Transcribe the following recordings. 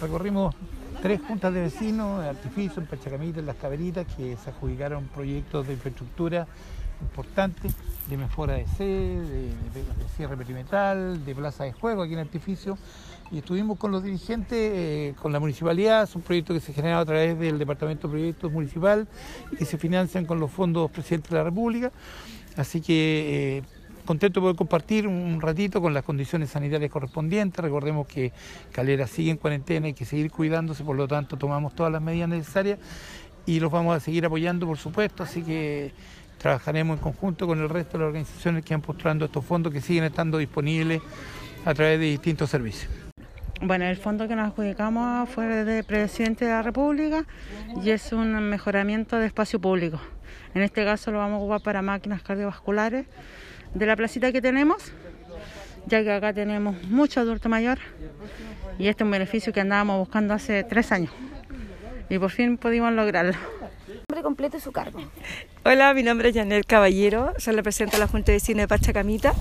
recorrimos tres juntas de vecinos, en Artificio, en Pachacamita, en Las Caberitas, que se adjudicaron proyectos de infraestructura importantes, de mejora de sede, de, cierre perimetral, de plaza de juego aquí en Artificio. Y estuvimos con los dirigentes, eh, con la municipalidad, son proyectos que se generan a través del Departamento de Proyectos Municipal y que se financian con los fondos presidentes de la República. Así que eh, contento de poder compartir un ratito con las condiciones sanitarias correspondientes. Recordemos que Calera sigue en cuarentena y que seguir cuidándose, por lo tanto tomamos todas las medidas necesarias y los vamos a seguir apoyando, por supuesto, así que trabajaremos en conjunto con el resto de las organizaciones que han postulando estos fondos que siguen estando disponibles a través de distintos servicios. Bueno, el fondo que nos adjudicamos fue de Presidente de la República y es un mejoramiento de espacio público. En este caso lo vamos a ocupar para máquinas cardiovasculares de la placita que tenemos, ya que acá tenemos mucho adulto mayor y este es un beneficio que andábamos buscando hace tres años y por fin pudimos lograrlo. Nombre completo y su cargo. Hola, mi nombre es Janel Caballero, soy la presidenta de la Junta de Vecinos de Pachacamita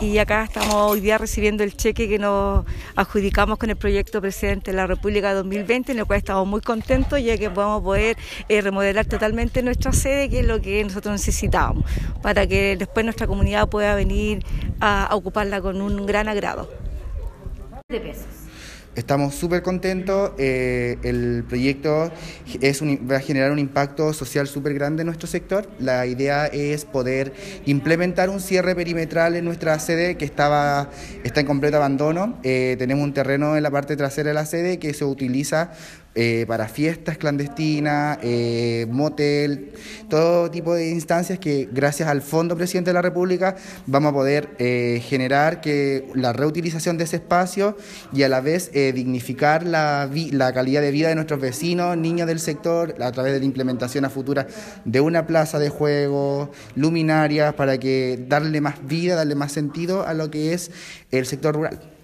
y acá estamos hoy día recibiendo el cheque que nos adjudicamos con el proyecto Presidente de la República 2020, en el cual estamos muy contentos ya que podemos poder eh, remodelar totalmente nuestra sede, que es lo que nosotros necesitábamos, para que después nuestra comunidad pueda venir a, ocuparla con un gran agrado. De pesos. Estamos súper contentos, eh, el proyecto es va a generar un impacto social súper grande en nuestro sector. La idea es poder implementar un cierre perimetral en nuestra sede que estaba, está en completo abandono. Eh, tenemos un terreno en la parte trasera de la sede que se utiliza eh, para fiestas clandestinas, eh, motel, todo tipo de instancias que gracias al Fondo Presidente de la República vamos a poder eh, generar que la reutilización de ese espacio y a la vez dignificar la, la calidad de vida de nuestros vecinos, niños del sector, a través de la implementación a futura de una plaza de juego, luminarias, para que darle más vida, darle más sentido a lo que es el sector rural.